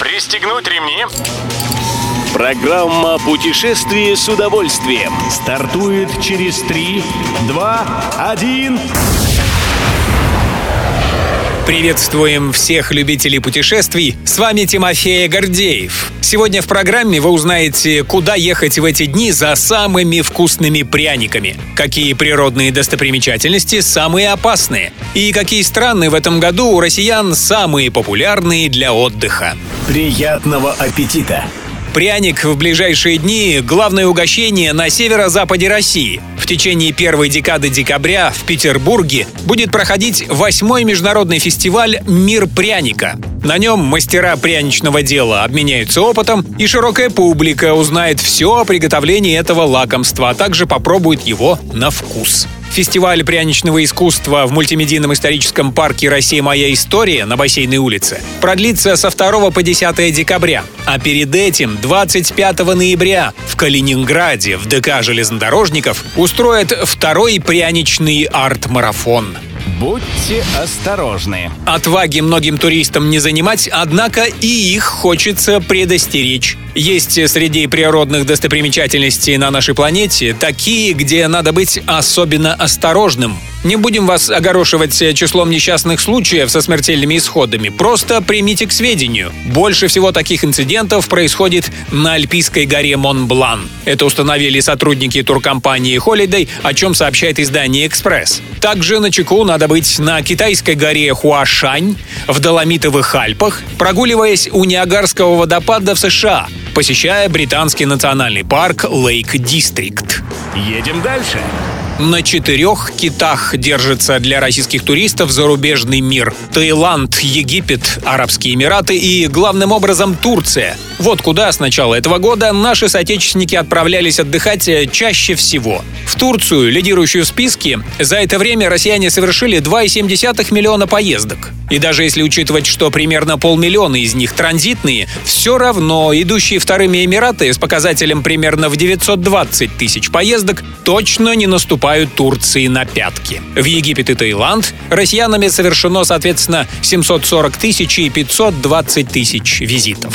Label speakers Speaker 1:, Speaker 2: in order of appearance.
Speaker 1: Пристегнуть ремни.
Speaker 2: Программа «Путешествие с удовольствием».
Speaker 3: Стартует через 3, 2, 1.
Speaker 4: Приветствуем всех любителей путешествий. С вами Тимофей Гордеев. Сегодня в программе вы узнаете, куда ехать в эти дни за самыми вкусными пряниками, какие природные достопримечательности самые опасные и какие страны в этом году у россиян самые популярные для отдыха.
Speaker 2: Приятного аппетита!
Speaker 4: Пряник в ближайшие дни – главное угощение на северо-западе России. В течение первой декады декабря в Петербурге будет проходить восьмой международный фестиваль «Мир пряника». На нем мастера пряничного дела обменяются опытом, и широкая публика узнает все о приготовлении этого лакомства, а также попробует его на вкус. Фестиваль пряничного искусства в мультимедийном историческом парке «Россия. Моя история» на Бассейной улице продлится со 2 по 10 декабря. А перед этим 25 ноября в Калининграде в ДК железнодорожников устроят второй пряничный арт-марафон.
Speaker 3: Будьте осторожны.
Speaker 4: Отваги многим туристам не занимать, однако и их хочется предостеречь. Есть среди природных достопримечательностей на нашей планете такие, где надо быть особенно осторожным. Не будем вас огорошивать числом несчастных случаев со смертельными исходами. Просто примите к сведению. Больше всего таких инцидентов происходит на Альпийской горе Монблан. Это установили сотрудники туркомпании Holiday, о чем сообщает издание «Экспресс». Также на чеку надо быть на китайской горе Хуашань, в Доломитовых Альпах, прогуливаясь у Ниагарского водопада в США, посещая британский национальный парк Лейк Дистрикт.
Speaker 3: Едем дальше.
Speaker 4: На четырех китах держится для российских туристов зарубежный мир. Таиланд, Египет, Арабские Эмираты и, главным образом, Турция. Вот куда с начала этого года наши соотечественники отправлялись отдыхать э, чаще всего. В Турцию, лидирующую в списке, за это время россияне совершили 2,7 миллиона поездок. И даже если учитывать, что примерно полмиллиона из них транзитные, все равно идущие вторыми Эмираты с показателем примерно в 920 тысяч поездок точно не наступают Турции на пятки. В Египет и Таиланд россиянами совершено, соответственно, 740 тысяч и 520 тысяч визитов.